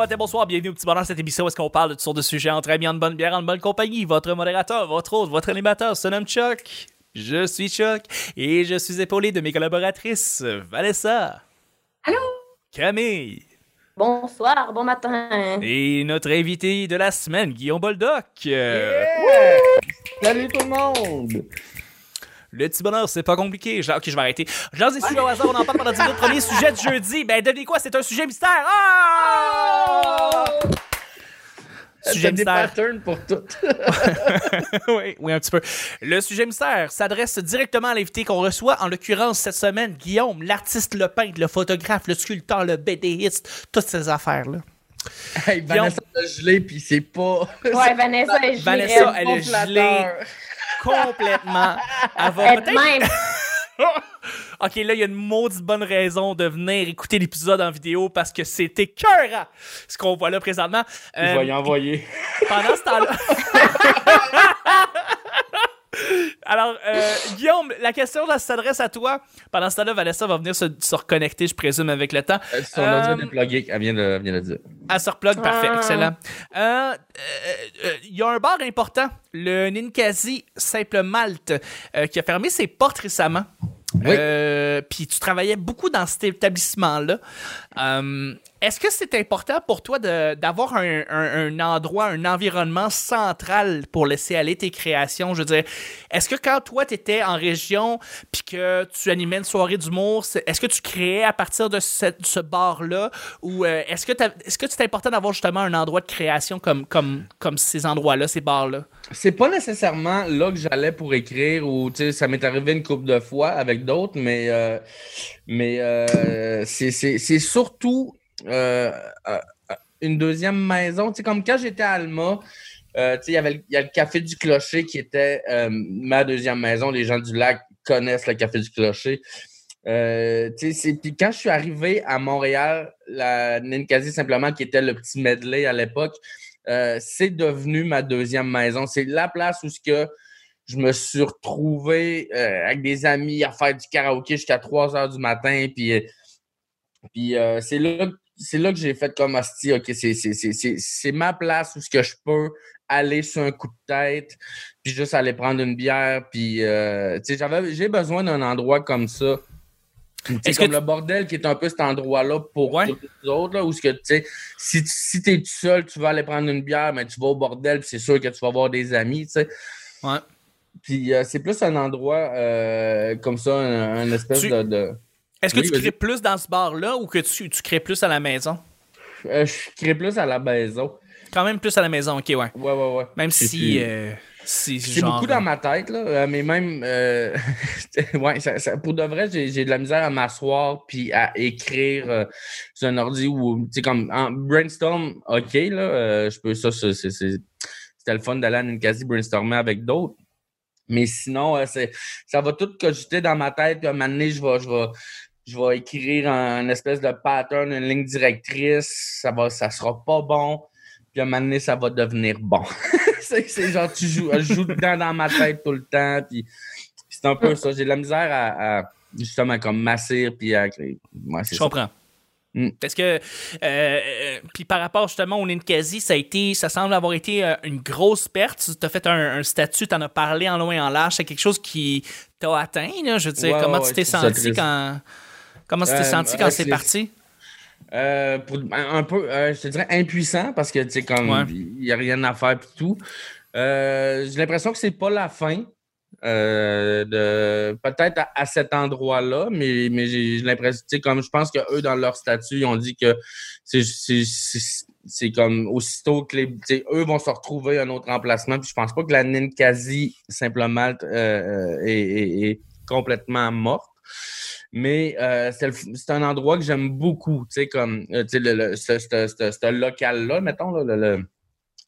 matin, bonsoir, bienvenue au petit bonheur cette émission où est-ce qu'on parle de toutes sortes de sujets entre amis, en bonne bière, en bonne compagnie. Votre modérateur, votre hôte, votre animateur se nomme Chuck. Je suis Chuck et je suis épaulé de mes collaboratrices Vanessa. Allô? Camille. Bonsoir, bon matin. Et notre invité de la semaine, Guillaume Boldoc. Salut tout le monde! Le petit bonheur, c'est pas compliqué. Genre, ok, je vais arrêter. J'en ai su au hasard, on en parle pendant 10 minutes. Premier sujet du jeudi. Ben, devinez quoi, c'est un sujet mystère. Ah! Sujet T'as des mystère. patterns pour tout. oui, oui, un petit peu. Le sujet mystère s'adresse directement à l'invité qu'on reçoit, en l'occurrence cette semaine, Guillaume, l'artiste, le peintre, le photographe, le sculpteur, le BDiste, toutes ces affaires-là. hey, Vanessa a gelé, puis c'est pas. Ouais, Vanessa est gelée. Vanessa, elle- est gelée complètement. Elle va peut-être. OK, là, il y a une maudite bonne raison de venir écouter l'épisode en vidéo parce que c'était cœur ce qu'on voit là présentement. Je Euh, vais y envoyer. pendant ce temps-là. Alors, euh, Guillaume, la question là, s'adresse à toi. Pendant ce temps-là, Vanessa va venir se, se reconnecter, je présume, avec le temps. Euh, Son Euh, audio est déplugué, elle vient de, vient de le dire. Elle se replug, parfait, Ah. excellent. Euh, euh, euh, Il y a un bar important, le Ninkasi Simple Malte, euh, qui a fermé ses portes récemment. Oui. Euh, Puis tu travaillais beaucoup dans cet établissement-là. Euh, Est-ce que c'est important pour toi d'avoir un, endroit, un environnement central pour laisser aller tes créations? Je veux dire, est-ce que quand toi, tu étais en région puis que tu animais une soirée d'humour, est-ce que tu créais à partir de ce bar-là? Ou euh, est-ce que c'est important d'avoir justement un endroit de création comme, ces endroits-là, ces bars-là? C'est pas nécessairement là que j'allais pour écrire ou ça m'est arrivé une couple de fois avec d'autres, mais, euh, euh, c'est surtout euh, euh, une deuxième maison. Comme quand j'étais à Alma, euh, il y avait a le Café du Clocher qui était ma deuxième maison. Les gens du lac connaissent le Café du Clocher. Puis quand je suis arrivé à Montréal, la Ninkasi simplement, qui était le petit medley à l'époque, c'est devenu ma deuxième maison. C'est la place où que je me suis retrouvé avec des amis à faire du karaoké jusqu'à 3 heures du matin. Puis, puis c'est là, c'est là que j'ai fait comme hostie, OK, c'est, c'est, c'est, c'est, c'est ma place où ce que je peux aller sur un coup de tête, puis juste aller prendre une bière. Puis, euh, tu sais, j'avais, j'ai besoin d'un endroit comme ça. Que comme le bordel qui est un peu cet endroit-là pour Ouais. tous les autres, là, où ce que, tu sais, si, tu- si tu es tout seul, tu vas aller prendre une bière, mais tu vas au bordel, puis c'est sûr que tu vas avoir des amis, tu sais. Ouais. Puis euh, c'est plus un endroit euh, comme ça, un, un espèce Tu- de. de- Est-ce que Oui, tu crées plus dans ce bar-là ou que tu, tu crées plus à la maison? Euh, je crée plus à la maison. Quand même plus à la maison, ok, ouais. Ouais, ouais, ouais. Même si. c'est- euh, si C'est genre, beaucoup dans ma tête, là, euh, mais même. euh, ouais, ça- ça- pour de vrai, j'ai de la misère à m'asseoir puis à écrire euh, sur un ordi ou, tu sais, comme en brainstorm, OK, là, euh, je peux ça, c'était le fun d'aller à une quasi brainstormer avec d'autres. Mais sinon, euh, c'est, ça va tout cogiter dans ma tête. Puis à un moment donné, je vais, je vais, je vais écrire un, une espèce de pattern, une ligne directrice. Ça va, ça sera pas bon. Puis à un moment donné, ça va devenir bon. c'est, genre, tu joues, je joue dedans dans ma tête tout le temps. Puis c'est un peu ça. J'ai de la misère à, à, justement comme masser puis à créer. Ouais, Je ça. comprends. Mm. Parce que, euh, euh, puis par rapport justement au Ninkasi, ça a été, ça semble avoir été euh, une grosse perte. Tu as fait un, un statut, tu en as parlé en long et en large. C'est quelque chose qui t'a atteint, là. Je veux dire, Ouais, comment ouais, tu t'es senti quand. Comment tu t'es Euh, senti quand c'est parti? Euh, pour, un, un peu, euh, je te dirais impuissant parce que, tu sais, comme Ouais. il n'y a rien à faire et tout. Euh, J'ai l'impression que c'est pas la fin. de peut-être à, à cet endroit-là, mais, mais j'ai l'impression, tu sais, comme je pense que eux dans leur statut, ils ont dit que c'est- comme aussitôt que les, eux vont se retrouver un autre emplacement. Puis je pense pas que la Ninkasi simplement est, est- est complètement morte. Mais euh, c'est un endroit que j'aime beaucoup, tu sais, comme euh, tu ce, ce- ce- local-là, mettons,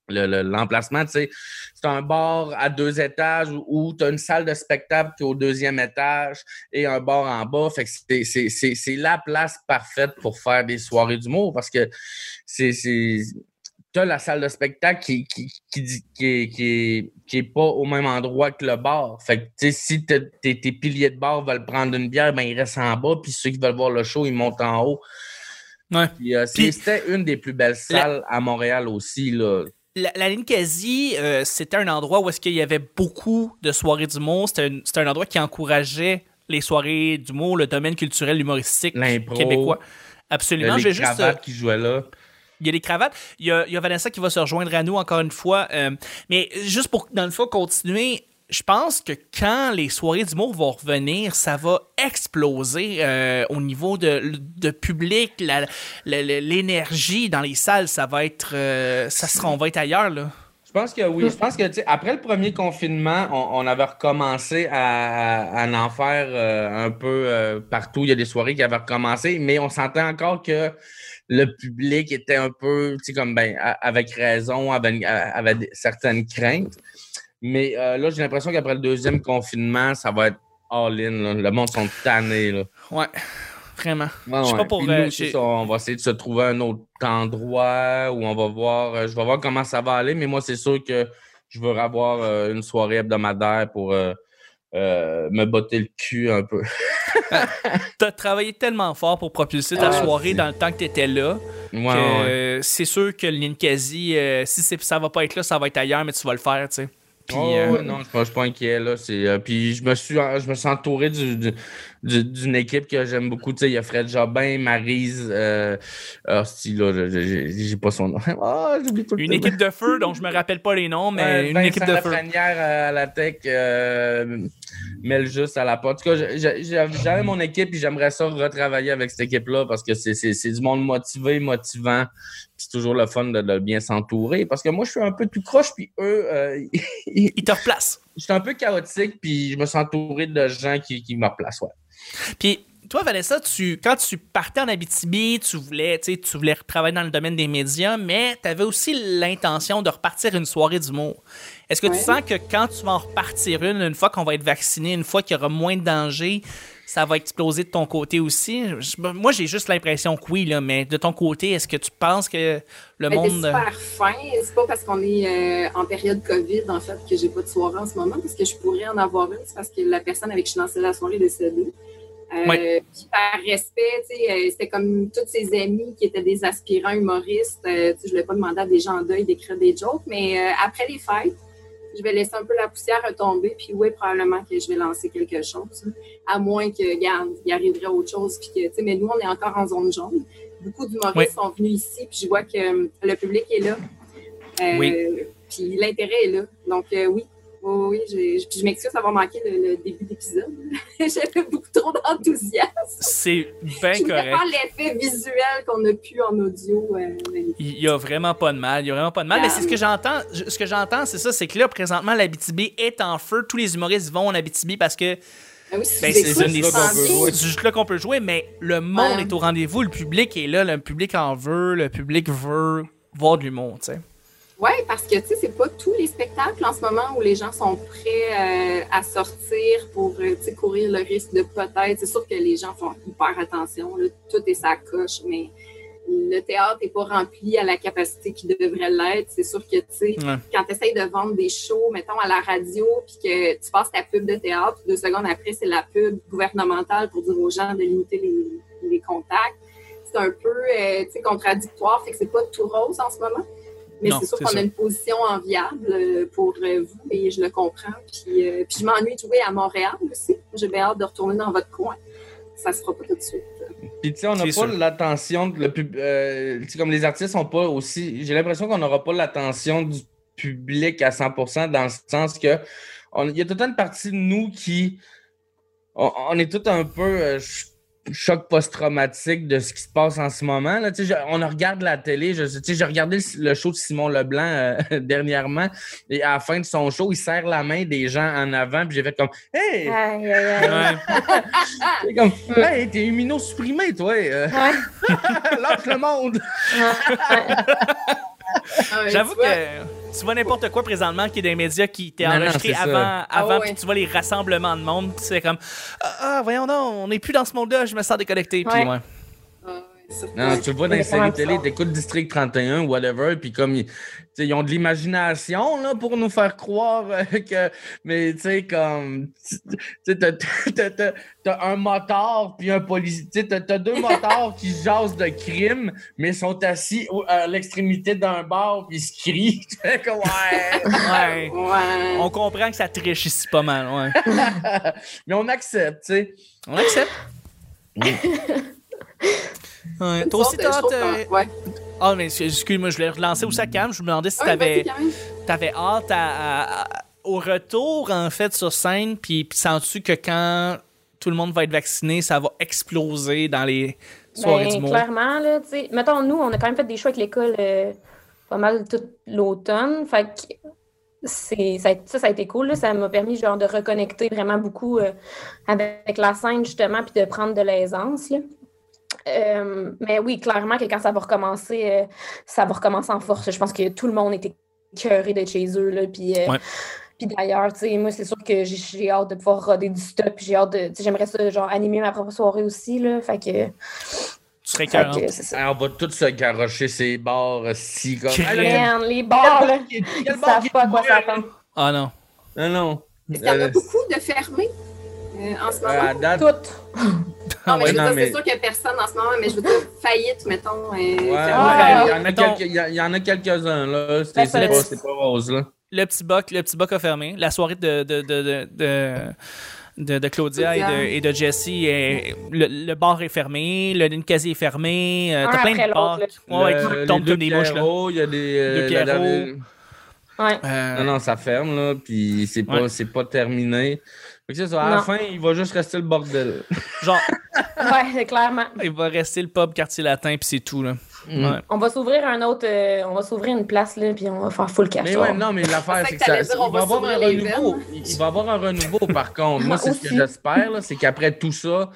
l'emplacement, tu sais, c'est un bar à deux étages où, tu as une salle de spectacle qui est au deuxième étage et un bar en bas. Fait que c'est la place parfaite pour faire des soirées d'humour parce que c'est, c'est, tu as la salle de spectacle qui, qui, qui, qui, qui, est, qui est pas au même endroit que le bar. Fait que, tu sais, si t'as- tes, tes piliers de bar veulent prendre une bière, ben, ils restent en bas, puis ceux qui veulent voir le show, ils montent en haut. Ouais. Euh, c'était une des plus belles salles à Montréal aussi. Là. La, la ligne quasi, euh, c'était un endroit où est-ce qu'il y avait beaucoup de soirées d'humour. C'était un, c'était un endroit qui encourageait les soirées d'humour, le domaine culturel humoristique québécois. Absolument. Je les vais juste, euh, qui jouaient là. Il y a des cravates. Il y a, Vanessa qui va se rejoindre à nous encore une fois. Euh, mais juste pour, dans le fond, continuer, je pense que quand les soirées d'humour vont revenir, ça va exploser euh, au niveau de, de public, l'énergie dans les salles, ça va être, euh, ça sera, on va être ailleurs là. Je pense que oui. Je pense que tu sais, après le premier confinement, on, on avait recommencé à, à en faire euh, un peu euh, partout. Il y a des soirées qui avaient recommencé, mais on sentait encore que le public était un peu, tu sais, comme ben, avec raison, avait, certaines craintes. Mais euh, là, j'ai l'impression qu'après le deuxième confinement, ça va être all-in. là. Le monde sont tannés. Là. Ouais, vraiment. Ouais, Je sais pas pour, euh, nous, ça, on va essayer de se trouver un autre endroit où on va voir. euh, je vais voir comment ça va aller, mais moi, c'est sûr que je veux avoir euh, une soirée hebdomadaire pour euh, me botter le cul un peu. T'as travaillé tellement fort pour propulser ta Ah, soirée dans le temps que t'étais là. Ouais, que, ouais. c'est sûr que le Ninkasi, euh, si ça va pas être là, ça va être ailleurs, mais tu vas le faire, tu sais. Puis, Oh, euh, non, je ne suis pas inquiet. Là. Euh, puis je me suis je me suis entouré du- du- du- d'une équipe que j'aime beaucoup. Il y a Fred Jobin, Marise. Euh, ah, si, là, j'ai pas son nom. Ah, tout une équipe de feu dont je me rappelle pas les noms, mais une Vincent équipe de feu. Lafrenière à la tech, Mel juste à la porte. En tout cas, j'avais mon équipe et j'aimerais ça retravailler avec cette équipe-là parce que c'est- du monde motivé, motivant. C'est toujours le fun de, de bien s'entourer parce que moi, je suis un peu tout croche, puis eux, euh, ils- Il te replace. je suis un peu chaotique, puis je me suis entouré de gens qui, qui me replacent. Ouais. Puis toi, Vanessa, tu, quand tu partais en Abitibi, tu voulais, tu voulais travailler dans le domaine des médias, mais tu avais aussi l'intention de repartir une soirée d'humour. Est-ce que tu sens que quand tu vas en repartir une, une fois qu'on va être vacciné, une fois qu'il y aura moins de danger, ça va exploser de ton côté aussi? Je- moi, j'ai juste l'impression que oui, là, mais de ton côté, est-ce que tu penses que le Ben, monde... C'est super fin. C'est pas parce qu'on est euh, en période COVID, en fait, que j'ai pas de soirée en ce moment, parce que je pourrais en avoir une. C'est parce que la personne avec qui je lançais la soirée est décédée. Euh, Ouais. Puis par respect, tu sais, euh, c'était comme tous ses amis qui étaient des aspirants humoristes. Euh, je ne voulais pas demander à des gens en deuil d'écrire des jokes, mais euh, après les fêtes, je vais laisser un peu la poussière retomber, puis oui, probablement que je vais lancer quelque chose. hein. À moins que, regarde, il arriverait autre chose, puis que, mais nous, on est encore en zone jaune. Beaucoup d'humoristes sont venus ici, puis je vois que euh, le public est là. Oui. Puis l'intérêt est là. Donc, oui. Oui, oui, je m'excuse d'avoir manqué le, le début d'épisode. J'avais beaucoup trop d'enthousiasme. C'est bien correct. faire l'effet visuel qu'on a pu en audio. euh. Il y a vraiment pas de mal, il y a vraiment pas de mal. Mais c'est ce que j'entends, je- ce que j'entends, c'est ça, c'est que là présentement l'Abitibi est en feu. Tous les humoristes vont en Abitibi parce que Ah oui, si ben, c'est une des juste là qu'on peut jouer, mais le monde Ouais. est au rendez-vous, le public est là, le public en veut, le public veut voir de l'humour, tu sais. Oui, parce que tu sais, c'est pas tous les spectacles en ce moment où les gens sont prêts euh, à sortir pour euh, tu sais, courir le risque de peut-être. C'est sûr que les gens font hyper attention, là, tout est sa coche, mais le théâtre n'est pas rempli à la capacité qui devrait l'être. C'est sûr que tu sais, Ouais. quand tu essayes de vendre des shows, mettons à la radio, puis que tu passes ta pub de théâtre, deux secondes après, c'est la pub gouvernementale pour dire aux gens de limiter les, les contacts. C'est un peu euh, tu sais, contradictoire, fait que c'est pas tout rose en ce moment. Mais c'est sûr qu'on a une position enviable euh, pour euh, vous et je le comprends. Puis, euh, puis je m'ennuie de jouer à Montréal aussi. J'ai bien hâte de retourner dans votre coin. Ça se fera pas tout de suite. Puis, tu sais, on n'a pas l'attention, de- le pub- euh, tu sais, comme les artistes sont pas aussi. J'ai l'impression qu'on n'aura pas l'attention du public à 100% dans le sens que on- il y a toute une partie de nous qui. On, on est tout un peu euh, choc post-traumatique de ce qui se passe en ce moment. Là. Tu sais, je- on regarde la télé. Je, tu sais, j'ai regardé le, le show de Simon Leblanc euh, dernièrement et à la fin de son show, il serre la main des gens en avant. Puis j'ai fait comme Hey! Aïe, aïe, aïe. Ouais. Comme Hey, t'es immunosupprimé, toi! euh, Ouais. lâche le monde! J'avoue que tu vois n'importe quoi présentement qui est des médias qui t'est Non, non, enregistré c'est ça. avant, avant ouais. puis tu vois les rassemblements de monde, puis c'est comme ah, ah, voyons donc, on n'est plus dans ce monde-là, je me sens déconnecté. Puis Ouais. Non, tu le vois dans les séries télé, t'écoutes District 31, whatever, puis comme il- sais, ils ont de l'imagination là, pour nous faire croire euh, que. Mais tu sais, comme. Tu sais, t'as- t'as- t'as- t'as un motard puis un policier. Tu sais, t'as t'as deux motards qui jasent de crime, mais sont assis au- à l'extrémité d'un bar puis ils se crient. Tu fais comme, ouais. Ouais. Ouais. On comprend que ça triche ici pas mal, ouais. mais on accepte, tu sais. On accepte. Ouais. Toi aussi, euh, Ouais. Ah, mais excuse-moi, je voulais relancer au Cam. Je me demandais si Ah t'avais vas-y, Karine. avais hâte à- au retour, en fait, sur scène. Puis, puis sens-tu que quand tout le monde va être vacciné, ça va exploser dans les soirées Ben, du monde? clairement, là, tu sais. Mettons, nous, on a quand même fait des choix avec l'école euh, pas mal tout l'automne. Fait que c'est, ça, a- ça, ça a été cool. là. Ça m'a permis, genre, de reconnecter vraiment beaucoup euh, avec la scène, justement, puis de prendre de l'aisance, là. Euh, mais oui, clairement que quand ça va recommencer, euh, ça va recommencer en force. Je pense que tout le monde était cœuré d'être chez eux, là, puis... euh, Ouais. puis d'ailleurs, tu sais, moi, c'est sûr que j'ai- j'ai hâte de pouvoir roder du stop. J'ai hâte de. tu sais, J'aimerais ça, genre, animer ma propre soirée aussi, là. Fait que. Tu serais fait que ça. Ah, on va tous se garrocher ces bars si comme. Ah, Man, les bars, là, ils savent pas à quoi s'attendre. Ah non. Non, non. Est-ce qu'il y en a beaucoup de fermés euh, en ce moment? date, Toutes. Non, mais ouais, je veux dire, mais- c'est sûr qu'il n'y a personne en ce moment, mais je veux dire, faillite, mettons. Ouais, fermée. ouais, Ah, il y en a quelques-uns, là. C'est pas, pas rose, là. Le petit boc, le petit boc a fermé. La soirée de, de, de, de, de, de- de Claudia et de, et de Jessie, est- le, le bar est fermé, le Ninkasi est fermé. euh, T'as plein de bars ouais, qui tombent comme des mouches. Là. Il y a des. euh, Ouais. Euh, Non, non, ça ferme, là, puis c'est pas, Ouais. c'est pas terminé. Fait que ça, à la Non. fin, il va juste rester le bordel. genre, Ouais, clairement. il va rester le pub quartier latin, puis c'est tout. Là. Mm. Ouais. On va s'ouvrir un autre. euh, on va s'ouvrir une place, là, puis on va faire full cash. Mais ouais, non, mais l'affaire, c'est que que ça, t'allais dire, on il va va avoir un renouveau. Il va avoir un renouveau, par contre. Moi, c'est ce que j'espère, là, c'est qu'après tout ça,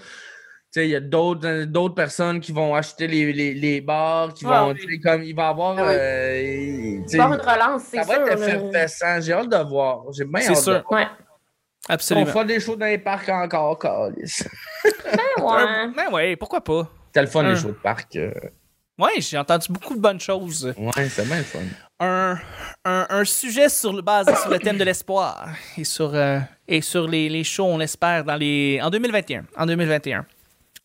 il y a d'autres euh, d'autres personnes qui vont acheter les, les, les bars, qui Ah vont, oui. comme, il va y avoir, Ah oui. euh, Il va y avoir une relance, c'est ça sûr. va être effervescent. J'ai hâte de voir. J'ai bien hâte sûr. de voir. Ouais. On Absolument. fera des shows dans les parcs encore, câlisse. Ben ouais. Ben ouais, pourquoi pas? C'était le fun, Un. les shows de parc. euh, Ouais, j'ai entendu beaucoup de bonnes choses. Ouais, c'est bien le fun. un, un, un sujet sur le, basé sur le thème de l'espoir et sur, euh, et sur les, les shows, on l'espère, dans les, en 2021. En 2021.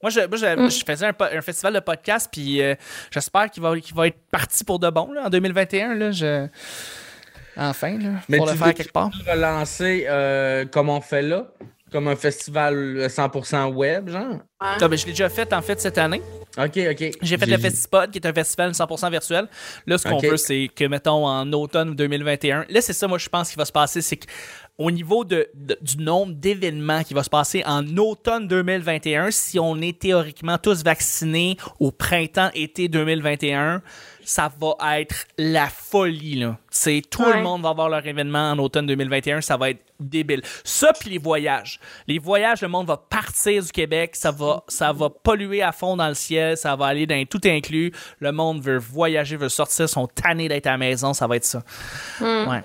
Moi, je, moi, je, je faisais un, festival de podcast, puis euh, j'espère qu'il va, être parti pour de bon là, en 2021. Là, je... Enfin, là, Mais pour tu le faire veux- quelque part. Relancer euh, comme on fait là, comme un festival 100% web, genre? Ah, ben, je l'ai déjà fait, en fait, cette année. Ok, ok. J'ai fait le Festipod, qui est un festival 100% virtuel. Là, ce qu'on veut, c'est que, mettons, en automne 2021, là, c'est ça, moi, je pense, qui va se passer, c'est qu'au niveau de, de- du nombre d'événements qui va se passer en automne 2021, si on est théoriquement tous vaccinés au printemps-été 2021, ça va être la folie, là. Tout le monde va avoir leur événement en automne 2021, ça va être débile. Ça, puis les voyages. Les voyages, le monde va partir du Québec, ça va, ça va polluer à fond dans le ciel, ça va aller dans tout inclus. Le monde veut voyager, veut sortir, sont tannés d'être à la maison, ça va être ça. Ouais.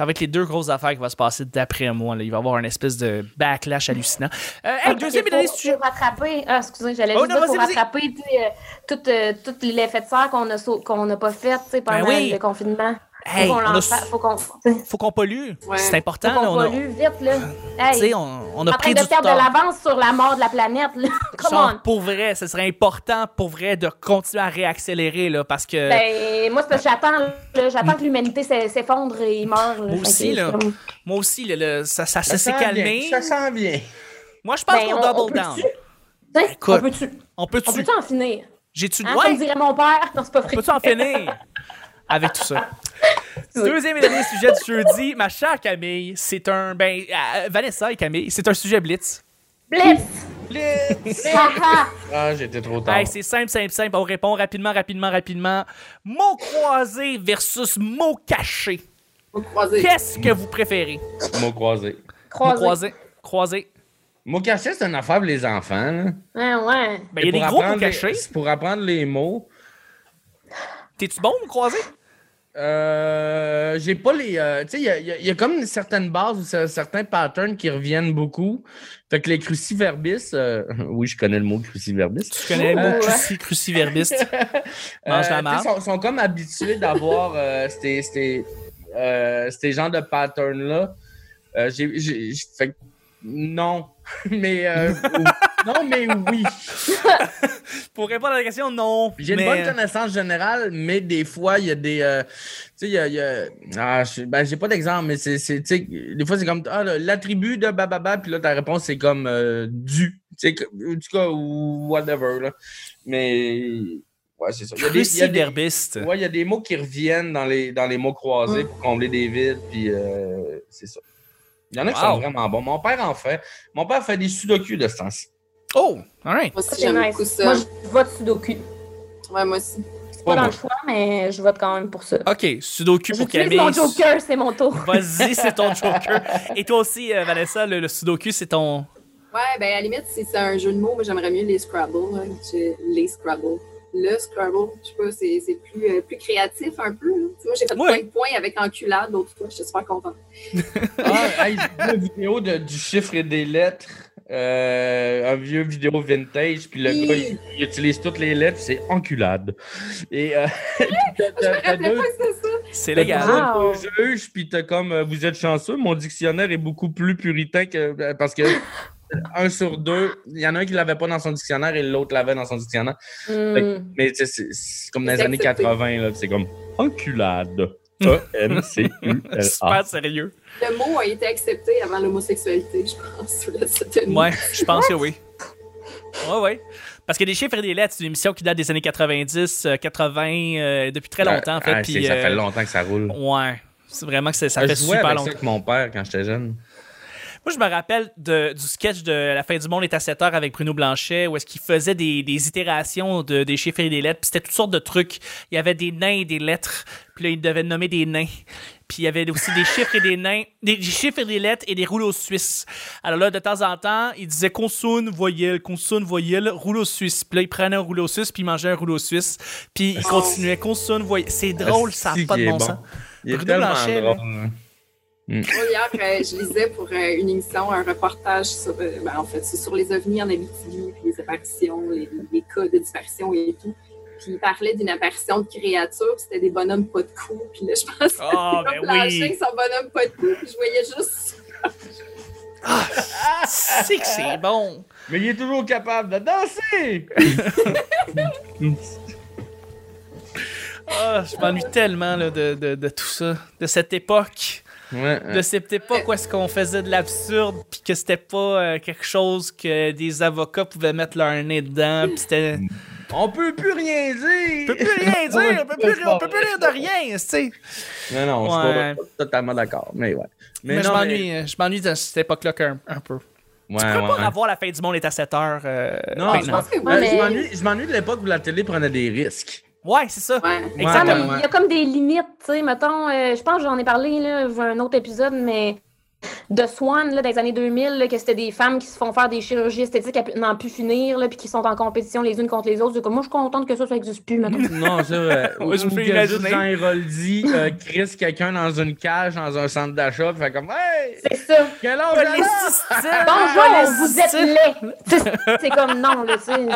Ça va être les deux grosses affaires qui vont se passer d'après moi. Là. Il va y avoir une espèce de backlash hallucinant. Euh, hey, deuxième et dernier sujet. pour rattraper, ah, excusez, j'allais Oh, juste non, dire pour rattraper euh, tout, euh, tout l'effet de serre qu'on n'a pas fait sais, pendant Ben oui. le confinement. Hey, faut qu'on on a faut Faut pollue. Ouais. C'est faut important. qu'on là. on, a, pollue vite là. tu Hey, sais, on, on a en pris train de perdre temps. de l'avance sur la mort de la planète là. Come Genre, on. pour vrai, ce serait important pour vrai de continuer à réaccélérer là, parce que Ben, moi, c'est parce que j'attends, là, j'attends que l'humanité s'e- s'effondre et meure. là. Moi aussi, là. comme- moi aussi, le- le- ça, ça, ça Ça s'est calmé. vient, Ça s'en vient. Moi, je pense Ben, qu'on on- on double down. Écoute, on peut-tu? On peut-tu? on peut en finir? J'ai-tu Hein, ouais, Comme dirait mon père? Non, c'est pas On vrai. peut-tu en finir avec tout ça? Deuxième et dernier sujet du jeudi, ma chère Camille, c'est un. Ben, euh, Vanessa et Camille, c'est un sujet blitz. Blitz! Ha. Ah, j'étais trop tard. Hey, c'est simple, simple, simple. On répond rapidement, rapidement, rapidement. Mot croisé versus mot caché. Faut croiser. Qu'est-ce que vous préférez? Mot croisé. Mot Croisé. croisé. Croisé. Mot caché, c'est une affaire pour les enfants. là. Ouais, ouais. Ben, il y a des pour gros mots apprendre les- cachés. Pour apprendre les mots. T'es-tu bon, mot croisé? Euh, j'ai pas les. euh, tu sais, il y y, y a comme une certaine base ou cer- certains patterns qui reviennent beaucoup. Fait que les cruciverbis, euh, oui, je connais le mot cruciverbis. Tu connais le mot ouais. cruci- cruciverbiste? Mange la Euh, tu sais, sont, sont comme habitués d'avoir euh, ces, ces, euh, ces genres de patterns-là. Euh, j'ai, fait non. mais euh, non, mais oui. Pour répondre à la question, non. J'ai mais- une bonne connaissance générale, mais des fois, il y a des. euh, tu sais, il y a. il y a- ah, je- ben, j'ai pas d'exemple, mais c'est. c'est- tu sais, des fois, c'est comme. Ah, l'attribut de bababa, puis là, ta réponse, c'est comme euh, du. Tu sais, en tout cas, ou whatever, là. Mais. Ouais, c'est ça. Il y a des- il y a des- Cruciverbiste. Ouais, il y a des mots qui reviennent dans les, dans les mots croisés pour combler des vides, puis euh, c'est ça. Il y en a qui sont vraiment bons. Mon père en fait. Mon père fait des sudoku de ce temps-ci. Oh, alright. Moi aussi, C'est j'aime nice. beaucoup ça. Moi, je vote Sudoku. Ouais, moi aussi. C'est Pas pas dans le choix, mais je vote quand même pour ça. OK, Sudoku pour Camille. mon Joker, c'est mon tour. Vas-y, c'est ton Joker. Et toi aussi, euh, Vanessa, le, le Sudoku, c'est ton. Ouais, ben à la limite, si c'est un jeu de mots, moi j'aimerais mieux les Scrabble. Je- Les Scrabble. Le Scrabble, je sais pas, c'est c'est plus, euh, plus créatif un peu. sais, Moi, j'ai fait Ouais. plein de points avec enculade l'autre fois. J'étais super contente. Ah, hey, j'ai vu une vidéo de- du chiffre et des lettres. Euh, un vieux vidéo vintage, puis le Oui. gars, il, il utilise toutes les lettres, c'est enculade. Et euh. C'est légal. Wow. juges, puis t'as comme, euh, vous êtes chanceux, mon dictionnaire est beaucoup plus puritain que, euh, parce que un sur deux, il y en a un qui l'avait pas dans son dictionnaire et l'autre l'avait dans son dictionnaire. Hmm. Mais c'est comme dans les années accepté. 80, là, c'est comme enculade. E-N-C-U-L-A. Super sérieux. Le mot a été accepté avant l'homosexualité, je pense. Là, c'était une- Ouais, je pense que oui. Ouais, ouais. Parce que des chiffres et des lettres, c'est une émission qui date des années 90, euh, 80, euh, depuis très longtemps, en fait. Ah, puis, ça euh, fait longtemps que ça roule. Ouais. C'est vraiment que ça Ah, fait super avec longtemps. ça avec mon père quand j'étais jeune. Moi, je me rappelle de- du sketch de La fin du monde est à 7 heures avec Bruno Blanchet, où est-ce qu'il faisait des, des itérations de, des chiffres et des lettres, puis c'était toutes sortes de trucs. Il y avait des nains et des lettres, puis là, il devait nommer des nains. Puis il y avait aussi des chiffres et des nains, des, des chiffres et des lettres et des rouleaux suisses. Alors là, de temps en temps, il disait consonne, voyelle, consonne, voyelle, rouleau suisse. Puis là, il prenait un rouleau suisse, puis il mangeait un rouleau suisse, puis il continuait consonne, voyelle. C'est drôle, ça n'a pas de bon bon. sens. Il est Bruno tellement Blanchet, là. Moi, hier, euh, je lisais pour euh, une émission un reportage sur, euh, ben, en fait, sur les ovnis en Abitibi, puis les apparitions, les, les cas de disparition et tout. Puis il parlait d'une apparition de créatures, puis c'était des bonhommes pas de cou. Puis là, je pensais Ah, à ben Blanchet oui. avec son bonhomme pas de cou, puis je voyais juste C'est que c'est bon. Mais il est toujours capable de danser! Ah, je m'ennuie tellement là, de, de, de tout ça, de cette époque, Ouais, de cette époque où est-ce qu'on faisait de l'absurde, puis que c'était pas euh, quelque chose que des avocats pouvaient mettre leur nez dedans, puis c'était... On peut plus rien dire! On peut plus rien dire, on peut plus, on peut plus dire de rien, tu sais. Non, non, je suis Ouais. pas, pas totalement d'accord, mais ouais. Mais, je non, m'ennuie, euh, je m'ennuie de cette époque-là un, un peu. Ouais, Tu peux ouais, pas ouais. avoir la fin du monde est à 7 heures euh, Non, maintenant? je pense que je Je m'ennuie de l'époque où la télé prenait des risques. Ouais, c'est ça. Ouais. Mais Exactement. il y a comme des limites, tu sais, mettons, euh, je pense que j'en ai parlé, là, dans un autre épisode, mais de Swan, là, dans les années 2000, là, que c'était des femmes qui se font faire des chirurgies esthétiques à pu- n'en plus finir, là, puis qui sont en compétition les unes contre les autres. Comme, moi, je suis contente que ça, ça n'existe plus, mettons. Non, je me Ou fais que imaginer. Jean Héroldi euh, crisse quelqu'un dans une cage, dans un centre d'achat, puis fait comme Hey! C'est ça. Quel styles, Bonjour, vous êtes laid. C'est- C'est comme non, là, tu sais.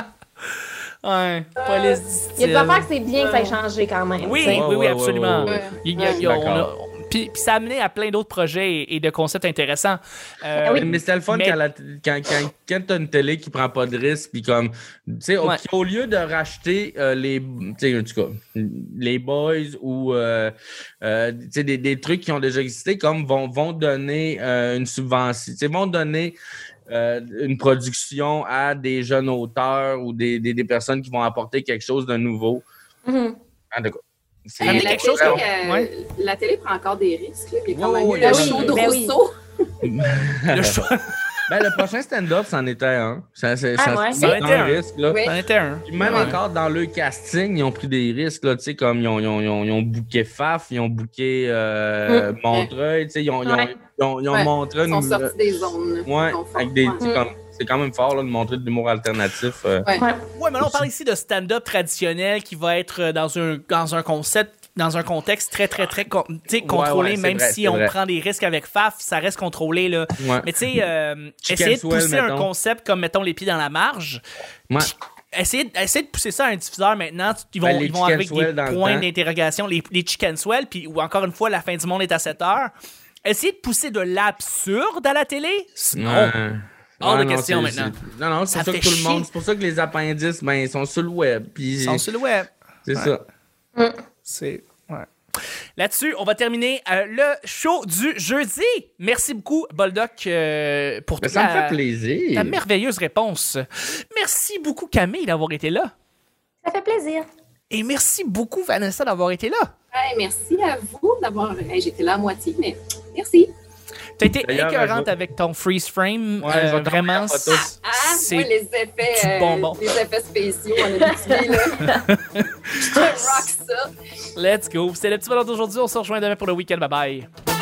Ouais, pas les Il y a des affaires que c'est bien que ça ait changé quand même. Oui, oui, oui, absolument. Il y a- il y a- on a- D'accord. puis, puis ça a amené à plein d'autres projets et, et de concepts intéressants. Euh, oui. Mais c'était le fun Mais- quand, la- quand, quand, quand t'as une télé qui prend pas de risque, puis comme, tu sais, au, Ouais. qui, au lieu de racheter euh, les, tu sais, en tout cas, les boys ou, euh, euh, tu sais, des, des trucs qui ont déjà existé, comme vont, vont donner euh, une subvention, tu sais, vont donner euh, une production à des jeunes auteurs ou des, des, des personnes qui vont apporter quelque chose de nouveau. Mhm. En tout cas, Mais la, quelque chose télé, comme- euh, ouais. la télé prend encore des risques. Là. A quand même le ouais. show de Ben oui. Rousseau. le choix, Ben, le prochain stand-up, c'en était un. Ça, c'est, Ah ça, ouais? Ça un était un. risque, là. Oui. c'en était un. Puis même Ouais. encore dans le casting, ils ont pris des risques, là, tu sais, comme ils ont, ils ont, ils ont, ils ont booké Faf, ils ont booké euh, Montreuil, tu sais, ils ont, ils ont, Ouais. ils ont, ils ont Ouais. montré Ils une... sont sortis des zones. là. Ouais, Ils sont forts. avec des, Ouais. tu sais, comme, c'est quand même fort, là, de montrer de l'humour alternatif. euh. Ouais. Ouais, mais là, on parle ici de stand-up traditionnel qui va être euh, dans un, dans un concept dans un contexte très, très, très contrôlé, ouais, même vrai, si on vrai. prend des risques avec FAF, ça reste contrôlé. Là. Ouais. Mais tu sais, euh, essayer de pousser un mettons. concept comme, mettons, les pieds dans la marge, Ouais. Essayez, essayez de pousser ça à un diffuseur maintenant. Ils vont, Ben, les ils vont chicken avec des points d'interrogation, les, les chicken swell, puis ou encore une fois, la fin du monde est à 7 heures. Essayez de pousser de l'absurde à la télé? Non. Ouais. Hors de non, question maintenant. Non, non, c'est Ça pour ça fait que tout le monde. C'est pour ça que les appendices, ben, ils sont sur le web. Puis Ils sont sur le web. c'est Ouais. ça. C'est. Ouais. Là-dessus, on va terminer euh, le show du jeudi. Merci beaucoup, Boldoc, euh, pour toute ça me fait plaisir. ta merveilleuse réponse. Merci beaucoup, Camille, d'avoir été là. Ça fait plaisir. Et merci beaucoup, Vanessa, d'avoir été là. Ouais, merci à vous d'avoir. J'étais là à moitié, mais merci. T'as été écœurante je- avec ton freeze frame. Ouais, euh, vraiment. photo. Ah, c'est moi, les effets, euh, bonbon. les effets spéciaux, on a utilisé, là. Je te rock ça. Let's go. C'était le petit bonheur d'aujourd'hui. On se rejoint demain pour le week-end. Bye bye.